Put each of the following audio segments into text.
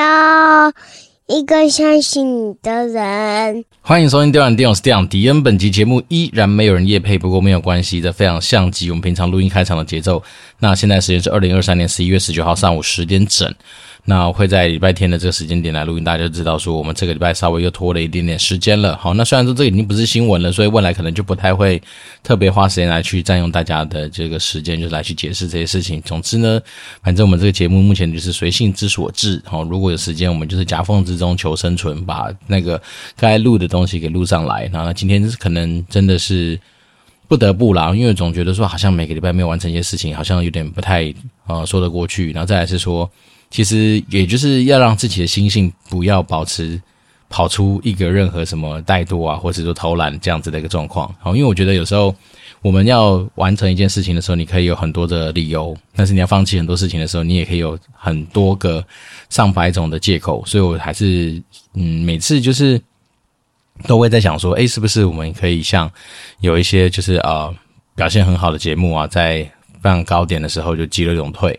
要一个相信你的人。欢迎收听《电玩电影》，我是电玩迪恩。本集节目依然没有人夜配，不过没有关系这，非常像极我们平常录音开场的节奏。那现在时间是二零二三年十一月十九号上午十点整。那会在礼拜天的这个时间点来录音，大家就知道说我们这个礼拜稍微又拖了一点点时间了。好，那虽然说这已经不是新闻了，所以未来可能就不太会特别花时间来去占用大家的这个时间，就是来去解释这些事情。总之呢，反正我们这个节目目前就是随性之所至。好，如果有时间，我们就是夹缝之中求生存，把那个该录的东西给录上来。然后今天可能真的是不得不啦，因为总觉得说好像每个礼拜没有完成一些事情，好像有点不太呃说得过去。然后再来是说。其实也就是要让自己的心性不要保持跑出一个任何什么怠惰啊，或者说偷懒这样子的一个状况。好，因为我觉得有时候我们要完成一件事情的时候，你可以有很多的理由；但是你要放弃很多事情的时候，你也可以有很多个上百种的借口。所以我还是嗯，每次就是都会在想说，诶，是不是我们可以像有一些就是呃表现很好的节目啊，在非常高点的时候就急流勇退。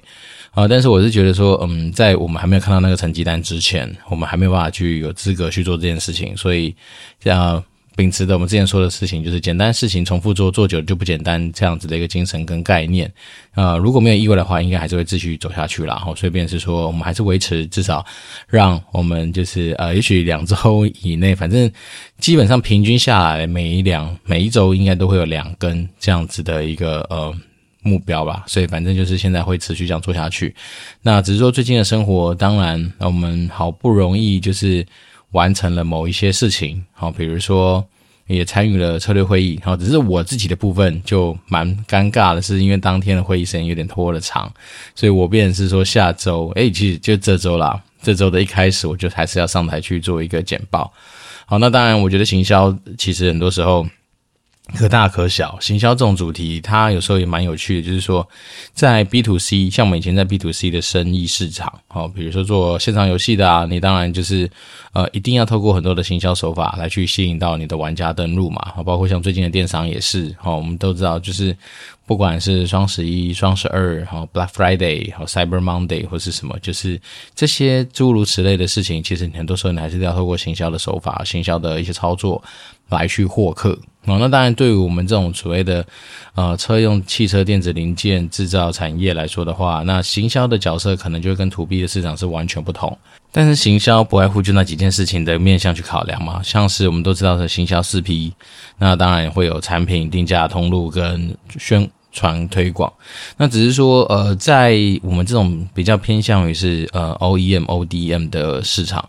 啊，但是我是觉得说，嗯，在我们还没有看到那个成绩单之前，我们还没有办法去有资格去做这件事情。所以，像秉持的我们之前说的事情，就是简单事情重复做，做久了就不简单这样子的一个精神跟概念。呃，如果没有意外的话，应该还是会继续走下去啦。然后，所以便是说，我们还是维持至少让我们就是呃，也许两周以内，反正基本上平均下来，每一两每一周应该都会有两根这样子的一个呃。目标吧，所以反正就是现在会持续这样做下去。那只是说最近的生活，当然我们好不容易就是完成了某一些事情，好，比如说也参与了策略会议，好，只是我自己的部分就蛮尴尬的，是因为当天的会议时间有点拖了长，所以我便是说下周，哎，其实就这周啦，这周的一开始我就还是要上台去做一个简报。好，那当然我觉得行销其实很多时候。可大可小，行销这种主题，它有时候也蛮有趣的。就是说，在 B to C，像我们以前在 B to C 的生意市场，哦，比如说做线上游戏的啊，你当然就是呃，一定要透过很多的行销手法来去吸引到你的玩家登录嘛。包括像最近的电商也是，哦，我们都知道，就是不管是双十一、双十二、哈 Black Friday、哈 Cyber Monday 或是什么，就是这些诸如此类的事情，其实很多时候你还是要透过行销的手法、行销的一些操作来去获客。啊，那当然，对于我们这种所谓的呃车用汽车电子零件制造产业来说的话，那行销的角色可能就跟 To B 的市场是完全不同。但是行销不外乎就那几件事情的面向去考量嘛，像是我们都知道的行销四 P，那当然会有产品、定价、通路跟宣传推广。那只是说，呃，在我们这种比较偏向于是呃 OEM、ODM 的市场。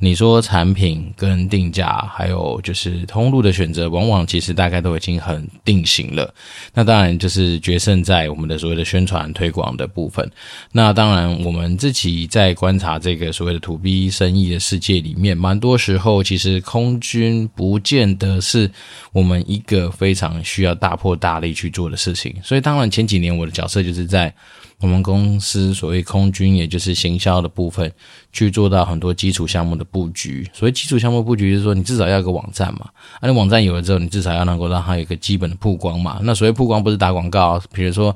你说产品跟定价，还有就是通路的选择，往往其实大概都已经很定型了。那当然就是决胜在我们的所谓的宣传推广的部分。那当然我们自己在观察这个所谓的 To B 生意的世界里面，蛮多时候其实空军不见得是我们一个非常需要大破大立去做的事情。所以当然前几年我的角色就是在。我们公司所谓空军，也就是行销的部分，去做到很多基础项目的布局。所谓基础项目布局，就是说你至少要有个网站嘛，啊，你网站有了之后，你至少要能够让它有一个基本的曝光嘛。那所谓曝光，不是打广告，比如说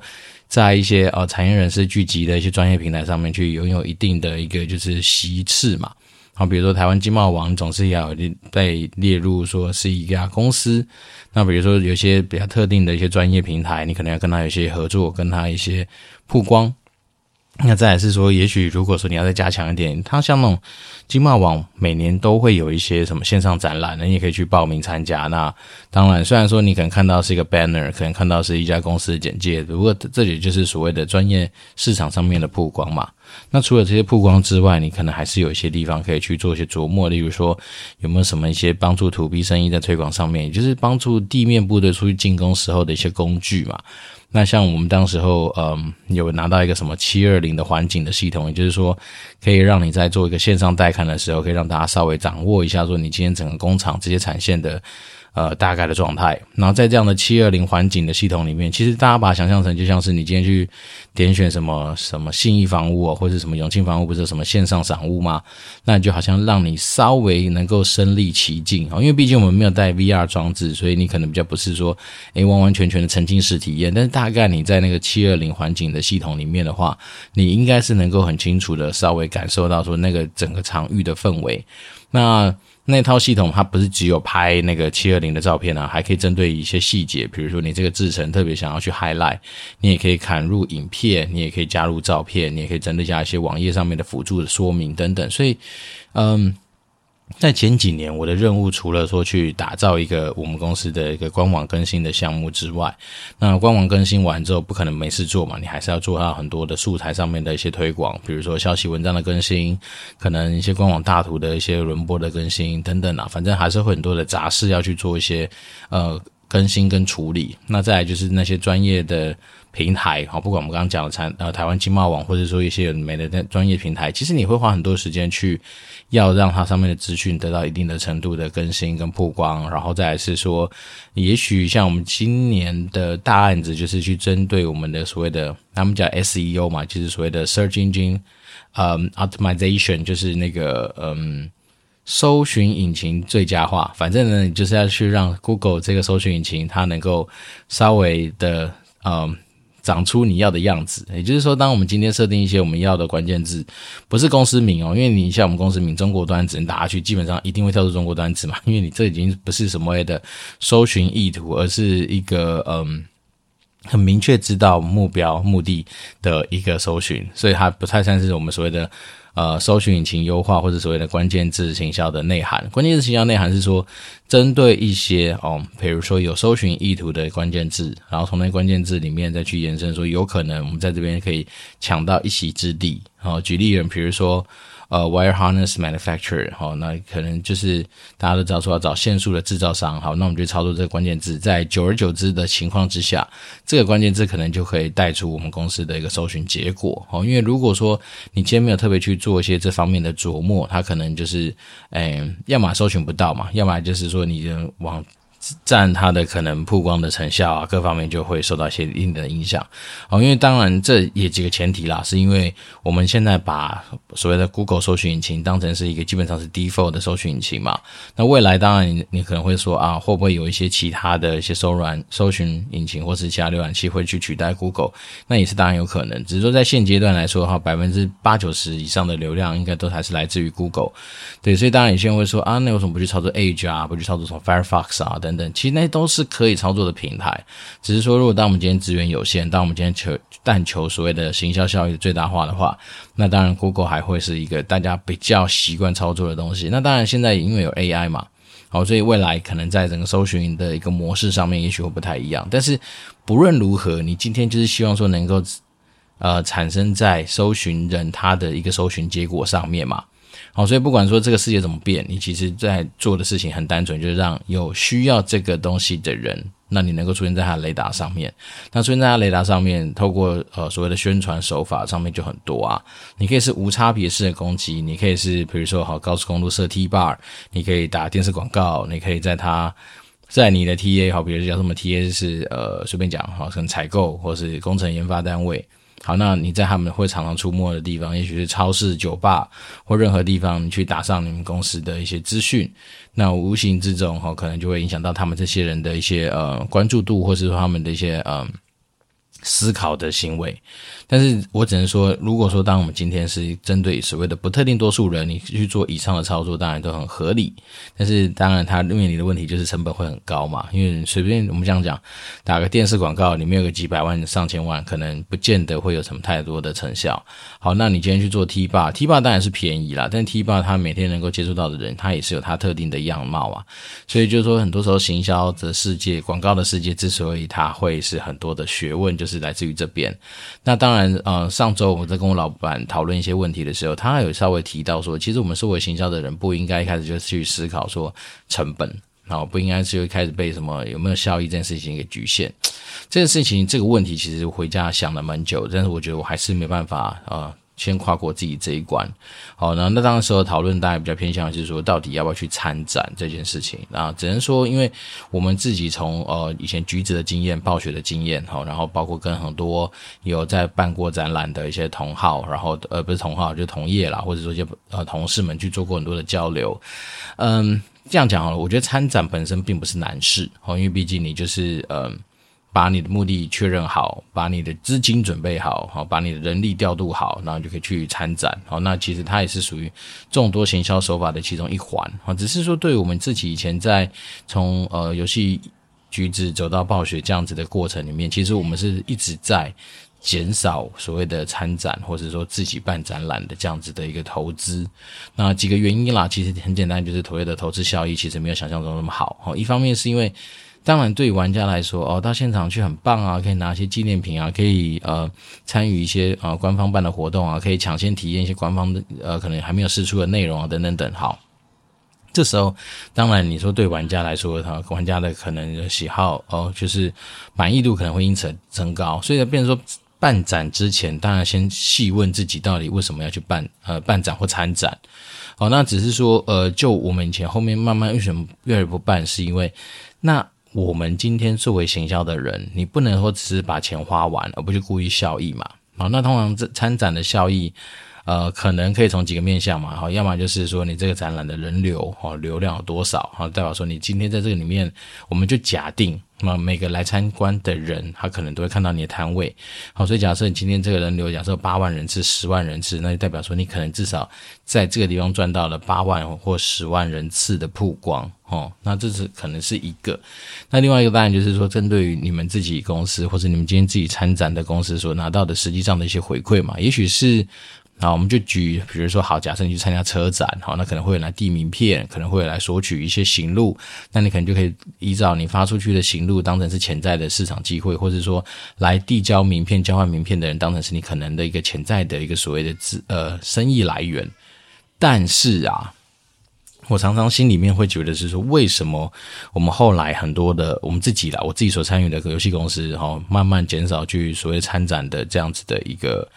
在一些呃产业人士聚集的一些专业平台上面去拥有一定的一个就是席次嘛。好，比如说台湾经贸网总是要被列入说是一家公司。那比如说有些比较特定的一些专业平台，你可能要跟他有些合作，跟他一些。曝光，那再来是说，也许如果说你要再加强一点，它像那种经贸网每年都会有一些什么线上展览，你也可以去报名参加。那当然，虽然说你可能看到是一个 banner，可能看到是一家公司的简介，不过这里就是所谓的专业市场上面的曝光嘛。那除了这些曝光之外，你可能还是有一些地方可以去做一些琢磨，例如说有没有什么一些帮助 To B 生意在推广上面，也就是帮助地面部队出去进攻时候的一些工具嘛。那像我们当时候，嗯，有拿到一个什么七二零的环境的系统，也就是说，可以让你在做一个线上带看的时候，可以让大家稍微掌握一下，说你今天整个工厂这些产线的，呃，大概的状态，然后在这样的七二零环境的系统里面，其实大家把它想象成就像是你今天去点选什么什么信义房屋啊，或者什么永庆房屋，不是什么线上赏屋吗？那就好像让你稍微能够身临其境啊，因为毕竟我们没有带 VR 装置，所以你可能比较不是说诶完完全全的沉浸式体验。但是大概你在那个七二零环境的系统里面的话，你应该是能够很清楚的稍微感受到说那个整个场域的氛围。那那套系统它不是只有拍那个七二零的照片啊，还可以针对一些细节，比如说你这个制程特别想要去 highlight，你也可以砍入影片，你也可以加入照片，你也可以针对加一些网页上面的辅助的说明等等，所以，嗯。在前几年，我的任务除了说去打造一个我们公司的一个官网更新的项目之外，那官网更新完之后，不可能没事做嘛，你还是要做到很多的素材上面的一些推广，比如说消息文章的更新，可能一些官网大图的一些轮播的更新等等啊，反正还是会很多的杂事要去做一些呃更新跟处理。那再来就是那些专业的。平台好，不管我们刚刚讲的台呃台湾经贸网，或者说一些美的专业平台，其实你会花很多时间去要让它上面的资讯得到一定的程度的更新跟曝光，然后再来是说，也许像我们今年的大案子，就是去针对我们的所谓的他们讲 SEO 嘛，就是所谓的 Search Engine 嗯 Optimization，就是那个嗯搜寻引擎最佳化，反正呢，你就是要去让 Google 这个搜寻引擎它能够稍微的嗯。长出你要的样子，也就是说，当我们今天设定一些我们要的关键字，不是公司名哦，因为你像我们公司名中国端只能打下去，基本上一定会跳出中国端子嘛，因为你这已经不是什么的搜寻意图，而是一个嗯很明确知道目标目的的一个搜寻，所以它不太像是我们所谓的。呃，搜寻引擎优化或者所谓的关键字行销的内涵，关键字行销内涵是说，针对一些哦，比如说有搜寻意图的关键字，然后从那关键字里面再去延伸，说有可能我们在这边可以抢到一席之地。然后，举例人，比如说。呃，wire harness manufacturer，好，那可能就是大家都知道说要找线束的制造商，好，那我们就操作这个关键字，在久而久之的情况之下，这个关键字可能就可以带出我们公司的一个搜寻结果，好，因为如果说你今天没有特别去做一些这方面的琢磨，它可能就是，诶，要么搜寻不到嘛，要么就是说你的往。占它的可能曝光的成效啊，各方面就会受到一些一定的影响哦。因为当然这也几个前提啦，是因为我们现在把所谓的 Google 搜寻引擎当成是一个基本上是 default 的搜寻引擎嘛。那未来当然你你可能会说啊，会不会有一些其他的一些搜软搜寻引擎或是其他浏览器会去取代 Google？那也是当然有可能。只是说在现阶段来说的话，百分之八九十以上的流量应该都还是来自于 Google。对，所以当然有些人会说啊，那为什么不去操作 Edge 啊，不去操作什么 Firefox 啊等等？其实那都是可以操作的平台，只是说，如果当我们今天资源有限，当我们今天求但求所谓的行销效益最大化的话，那当然 Google 还会是一个大家比较习惯操作的东西。那当然现在因为有 AI 嘛，好，所以未来可能在整个搜寻的一个模式上面，也许会不太一样。但是不论如何，你今天就是希望说能够呃产生在搜寻人他的一个搜寻结果上面嘛。好，所以不管说这个世界怎么变，你其实在做的事情很单纯，就是让有需要这个东西的人，那你能够出现在他雷达上面。那出现在他雷达上面，透过呃所谓的宣传手法上面就很多啊。你可以是无差别式的攻击，你可以是比如说好高速公路设 T bar，你可以打电视广告，你可以在他在你的 TA 好，比如叫什么 TA 是呃随便讲好，可能采购或是工程研发单位。好，那你在他们会常常出没的地方，也许是超市、酒吧或任何地方，你去打上你们公司的一些资讯，那无形之中哈，可能就会影响到他们这些人的一些呃关注度，或是说他们的一些呃。思考的行为，但是我只能说，如果说当我们今天是针对所谓的不特定多数人，你去做以上的操作，当然都很合理。但是当然，它面临的问题就是成本会很高嘛，因为随便我们这样讲，打个电视广告，里面有个几百万、上千万，可能不见得会有什么太多的成效。好，那你今天去做 T 霸，T 霸当然是便宜啦，但 T 霸它每天能够接触到的人，它也是有它特定的样貌啊。所以就是说，很多时候行销的世界、广告的世界之所以它会是很多的学问，就。是来自于这边，那当然，嗯，上周我在跟我老板讨论一些问题的时候，他有稍微提到说，其实我们作为行销的人，不应该一开始就去思考说成本，然后不应该就一开始被什么有没有效益这件事情给局限。这件事情这个问题，其实回家想了蛮久，但是我觉得我还是没办法，啊。先跨过自己这一关。好，那那当时候讨论大家比较偏向就是说，到底要不要去参展这件事情。那只能说，因为我们自己从呃以前橘子的经验、暴雪的经验，好，然后包括跟很多有在办过展览的一些同好，然后呃不是同好，就同业啦，或者说一些呃同事们去做过很多的交流。嗯，这样讲好了，我觉得参展本身并不是难事，哦，因为毕竟你就是嗯。把你的目的确认好，把你的资金准备好，好，把你的人力调度好，然后就可以去参展。好，那其实它也是属于众多行销手法的其中一环。好，只是说对我们自己以前在从呃游戏橘子走到暴雪这样子的过程里面，其实我们是一直在减少所谓的参展，或者说自己办展览的这样子的一个投资。那几个原因啦，其实很简单，就是所谓的投资效益其实没有想象中那么好。好，一方面是因为。当然，对玩家来说，哦，到现场去很棒啊，可以拿一些纪念品啊，可以呃参与一些呃官方办的活动啊，可以抢先体验一些官方的呃可能还没有试出的内容啊，等等等。好，这时候当然你说对玩家来说，哈，玩家的可能喜好哦，就是满意度可能会因此增高。所以呢，变成说办展之前，当然先细问自己到底为什么要去办呃办展或参展。哦，那只是说呃，就我们以前后面慢慢为什么越来越不办，是因为那。我们今天作为行销的人，你不能说只是把钱花完，而不是故意效益嘛？好，那通常这参展的效益，呃，可能可以从几个面向嘛，好，要么就是说你这个展览的人流，哦，流量有多少，好，代表说你今天在这个里面，我们就假定。那么每个来参观的人，他可能都会看到你的摊位，好，所以假设你今天这个人流，假设八万人次、十万人次，那就代表说你可能至少在这个地方赚到了八万或十万人次的曝光，哦，那这是可能是一个。那另外一个当然就是说，针对于你们自己公司或者你们今天自己参展的公司所拿到的实际上的一些回馈嘛，也许是。好，我们就举，比如说，好，假设你去参加车展，好，那可能会来递名片，可能会来索取一些行录，那你可能就可以依照你发出去的行录当成是潜在的市场机会，或者说来递交名片、交换名片的人当成是你可能的一个潜在的一个所谓的资呃生意来源。但是啊，我常常心里面会觉得是说，为什么我们后来很多的我们自己啦，我自己所参与的游戏公司，然后，慢慢减少去所谓参展的这样子的一个。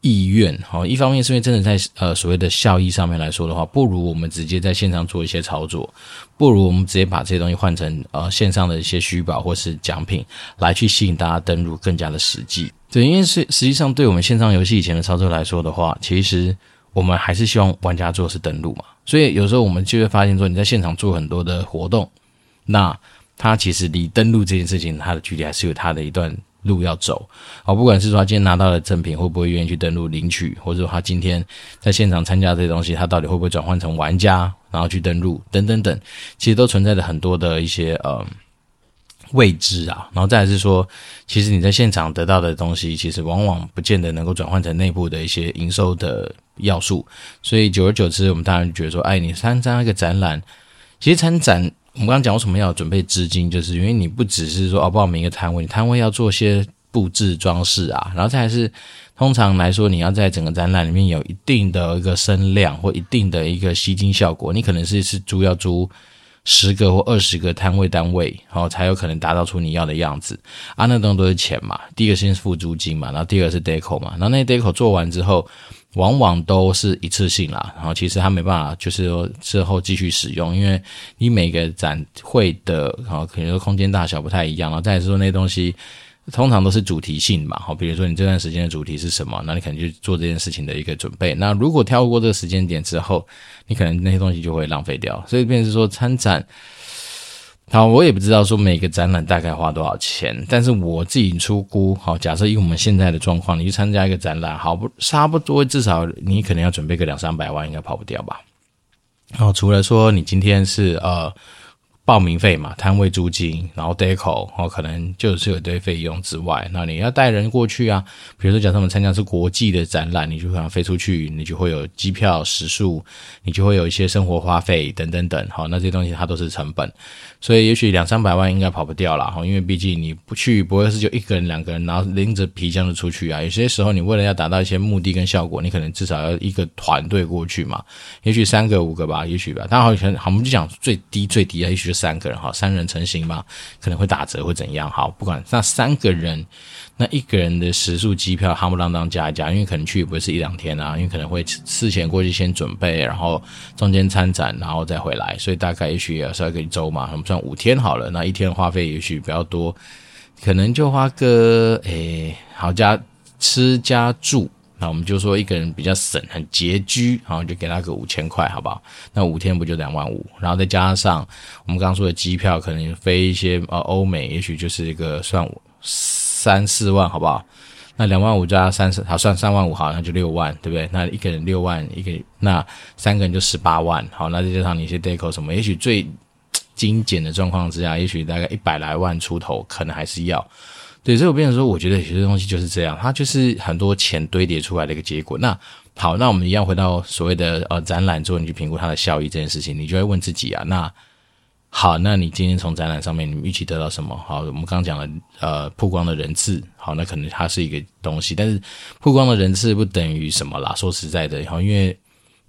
意愿好，一方面是因为真的在呃所谓的效益上面来说的话，不如我们直接在线上做一些操作，不如我们直接把这些东西换成呃线上的一些虚宝或是奖品，来去吸引大家登录更加的实际。对，因为是实际上对我们线上游戏以前的操作来说的话，其实我们还是希望玩家做的是登录嘛，所以有时候我们就会发现说，你在现场做很多的活动，那它其实离登录这件事情，它的距离还是有它的一段。路要走，好，不管是说他今天拿到了赠品，会不会愿意去登录领取，或者说他今天在现场参加这些东西，他到底会不会转换成玩家，然后去登录，等等等，其实都存在着很多的一些呃未知啊。然后再来是说，其实你在现场得到的东西，其实往往不见得能够转换成内部的一些营收的要素。所以久而久之，我们当然觉得说，哎，你参加一个展览，其实参展。我们刚刚讲为什么要准备资金，就是因为你不只是说哦报名一个摊位，你摊位要做些布置装饰啊，然后再来是通常来说你要在整个展览里面有一定的一个声量或一定的一个吸睛效果，你可能是是租要租十个或二十个摊位单位，然后才有可能达到出你要的样子啊，那东西都是钱嘛，第一个先付租金嘛，然后第二个是 deco 嘛，然后那 deco 做完之后。往往都是一次性啦，然后其实它没办法，就是说之后继续使用，因为你每个展会的，好，可能说空间大小不太一样，然后再来说那东西通常都是主题性嘛，好，比如说你这段时间的主题是什么，那你可能就做这件事情的一个准备。那如果跳过这个时间点之后，你可能那些东西就会浪费掉，所以变成说参展。好，我也不知道说每个展览大概花多少钱，但是我自己出估，好，假设以我们现在的状况，你去参加一个展览，好不差不多，至少你可能要准备个两三百万，应该跑不掉吧。好，除了说你今天是呃。报名费嘛，摊位租金，然后 deco，哦，可能就是有一堆费用之外，那你要带人过去啊。比如说，假设我们参加是国际的展览，你就可能飞出去，你就会有机票、食宿，你就会有一些生活花费等等等。好，那这些东西它都是成本，所以也许两三百万应该跑不掉了。哈，因为毕竟你不去，不会是就一个人、两个人，然后拎着皮箱子出去啊。有些时候，你为了要达到一些目的跟效果，你可能至少要一个团队过去嘛。也许三个、五个吧，也许吧。当然好像好，我们就讲最低最低啊，也许三个人哈，三人成行嘛，可能会打折会怎样？好，不管那三个人，那一个人的食宿机票夯不啷当加一加，因为可能去也不是一两天啊，因为可能会事前过去先准备，然后中间参展，然后再回来，所以大概也许也要算一周嘛，我们算五天好了，那一天花费也许比较多，可能就花个诶、好加吃加住。那我们就说一个人比较省，很拮据，然后就给他个五千块，好不好？那五天不就两万五？然后再加上我们刚刚说的机票，可能飞一些呃欧美，也许就是一个算三四万，好不好？那两万五加三十，好算三万五，好，那就六万，对不对？那一个人六万，一个那三个人就十八万，好，那再加上你一些 deco 什么，也许最 精简的状况之下，也许大概一百来万出头，可能还是要。对，所以我变成说，我觉得有些东西就是这样，它就是很多钱堆叠出来的一个结果。那好，那我们一样回到所谓的呃展览之后，你去评估它的效益这件事情，你就会问自己啊，那好，那你今天从展览上面你们预期得到什么？好，我们刚刚讲了呃曝光的人次，好，那可能它是一个东西，但是曝光的人次不等于什么啦。说实在的，好，因为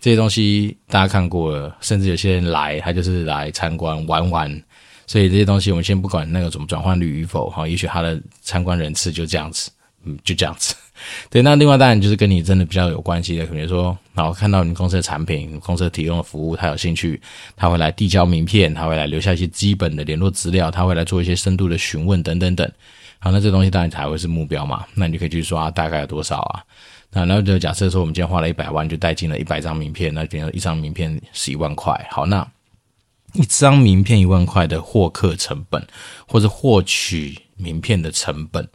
这些东西大家看过了，甚至有些人来，他就是来参观玩玩。所以这些东西，我们先不管那个怎么转换率与否，哈，也许他的参观人次就这样子，嗯，就这样子。对，那另外当然就是跟你真的比较有关系的，比如说，然后看到你公司的产品、公司提供的服务，他有兴趣，他会来递交名片，他会来留下一些基本的联络资料，他会来做一些深度的询问等等等。好，那这东西当然才会是目标嘛。那你就可以去说，大概有多少啊？那然后就假设说，我们今天花了一百万，就带进了一百张名片，那比如一张名片十一万块。好，那。一张名片一万块的获客成本，或者获取名片的成本，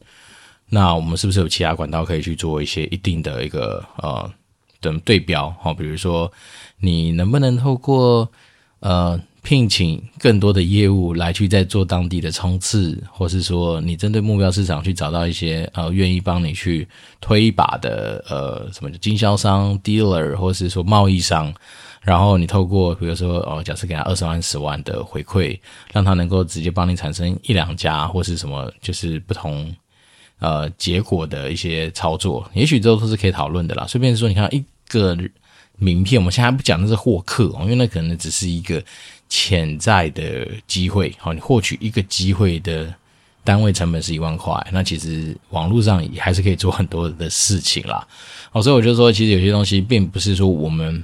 那我们是不是有其他管道可以去做一些一定的一个呃的对标？好，比如说你能不能透过呃聘请更多的业务来去在做当地的冲刺，或是说你针对目标市场去找到一些呃愿意帮你去推一把的呃什么经销商 dealer，或是说贸易商。然后你透过比如说哦，假设给他二十万、十万的回馈，让他能够直接帮你产生一两家或是什么，就是不同呃结果的一些操作，也许这都是可以讨论的啦。顺便说，你看一个名片，我们现在还不讲的是获客哦，因为那可能只是一个潜在的机会。好，你获取一个机会的单位成本是一万块，那其实网络上也还是可以做很多的事情啦。哦，所以我就说，其实有些东西并不是说我们。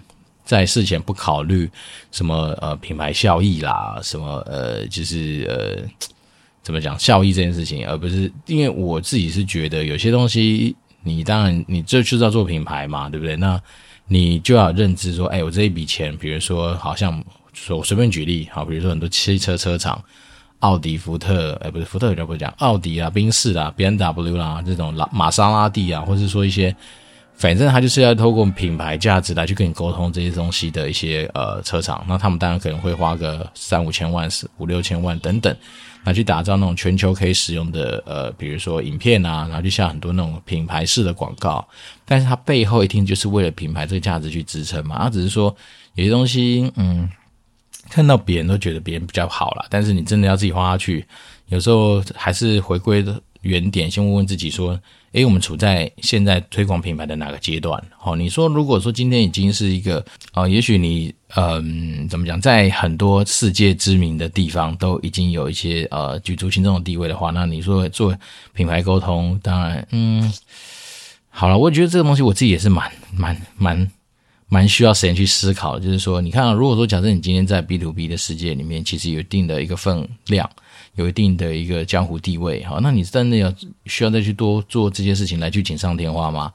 在事前不考虑什么呃品牌效益啦，什么呃就是呃怎么讲效益这件事情，而不是因为我自己是觉得有些东西，你当然你这就是要做品牌嘛，对不对？那你就要认知说，哎，我这一笔钱，比如说好像说我随便举例，好，比如说很多汽车车厂，奥迪、福特，哎，不是福特，有点不讲，奥迪啊、宾士啦、BMW 啦这种拉玛莎拉蒂啊，或是说一些。反正他就是要透过品牌价值来去跟你沟通这些东西的一些呃车厂，那他们当然可能会花个三五千万、四五六千万等等，来去打造那种全球可以使用的呃，比如说影片啊，然后就下很多那种品牌式的广告。但是它背后一听就是为了品牌这个价值去支撑嘛。他只是说有些东西，嗯，看到别人都觉得别人比较好啦，但是你真的要自己花下去，有时候还是回归的原点，先问问自己说。诶，我们处在现在推广品牌的哪个阶段？好，你说如果说今天已经是一个啊、也许你嗯，怎么讲，在很多世界知名的地方都已经有一些呃举足轻重的地位的话，那你说做品牌沟通，当然嗯，好了，我觉得这个东西我自己也是蛮蛮蛮蛮需要时间去思考的。就是说，你看啊，如果说假设你今天在 B to B 的世界里面，其实有一定的一个分量。有一定的一个江湖地位，好，那你真的要需要再去多做这些事情来去锦上添花吗？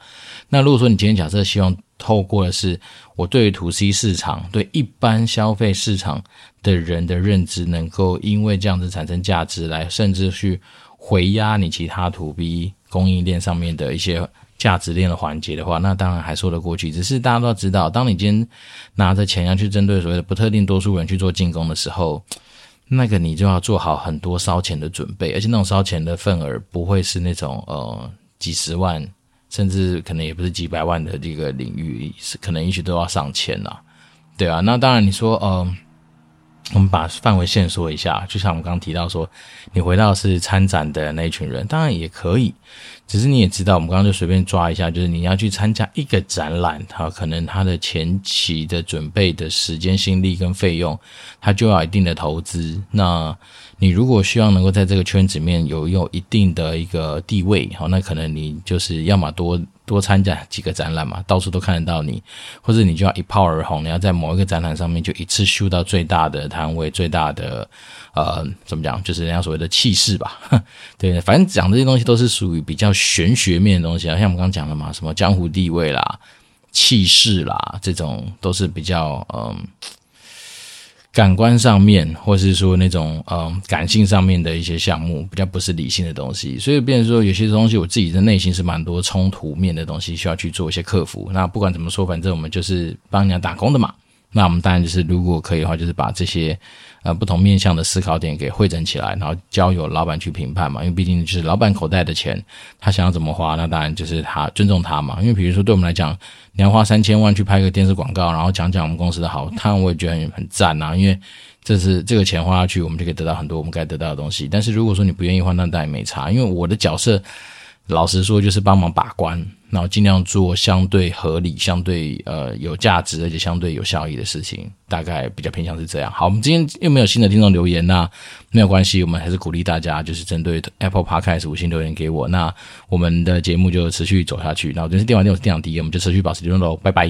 那如果说你今天假设希望透过的是我对于 To C 市场、对一般消费市场的人的认知，能够因为这样子产生价值，来甚至去回压你其他 To B 供应链上面的一些价值链的环节的话，那当然还说得过去。只是大家都要知道，当你今天拿着钱要去针对所谓的不特定多数人去做进攻的时候。那个你就要做好很多烧钱的准备，而且那种烧钱的份额不会是那种呃几十万，甚至可能也不是几百万的这个领域，是可能也许都要上千了，对啊。那当然你说呃，我们把范围限缩一下，就像我们刚刚提到说，你回到是参展的那一群人，当然也可以。只是你也知道，我们刚刚就随便抓一下，就是你要去参加一个展览，它可能它的前期的准备的时间、心力跟费用，它就要一定的投资。那你如果希望能够在这个圈子里面有有一定的一个地位，好，那可能你就是要么多。多参加几个展览嘛，到处都看得到你，或者你就要一炮而红，你要在某一个展览上面就一次秀到最大的摊位，最大的呃，怎么讲，就是人家所谓的气势吧。对，反正讲这些东西都是属于比较玄学面的东西啊，像我们刚刚讲的嘛，什么江湖地位啦、气势啦，这种都是比较嗯。感官上面，或是说那种嗯感性上面的一些项目，比较不是理性的东西，所以变成说有些东西我自己的内心是蛮多冲突面的东西，需要去做一些克服。那不管怎么说，反正我们就是帮人家打工的嘛。那我们当然就是，如果可以的话，就是把这些呃不同面向的思考点给汇整起来，然后交由老板去评判嘛。因为毕竟就是老板口袋的钱，他想要怎么花，那当然就是他尊重他嘛。因为比如说对我们来讲，你要花三千万去拍个电视广告，然后讲讲我们公司的好，他我也觉得很很赞啊。因为这是这个钱花下去，我们就可以得到很多我们该得到的东西。但是如果说你不愿意花，那当然没差。因为我的角色，老实说就是帮忙把关。然后尽量做相对合理、相对呃有价值而且相对有效益的事情，大概比较偏向是这样。好，我们今天又没有新的听众留言，那没有关系，我们还是鼓励大家就是针对 Apple Podcast 五星留言给我，那我们的节目就持续走下去。那我这是电玩店，我是电长迪，我们就持续保持联络喽，拜拜。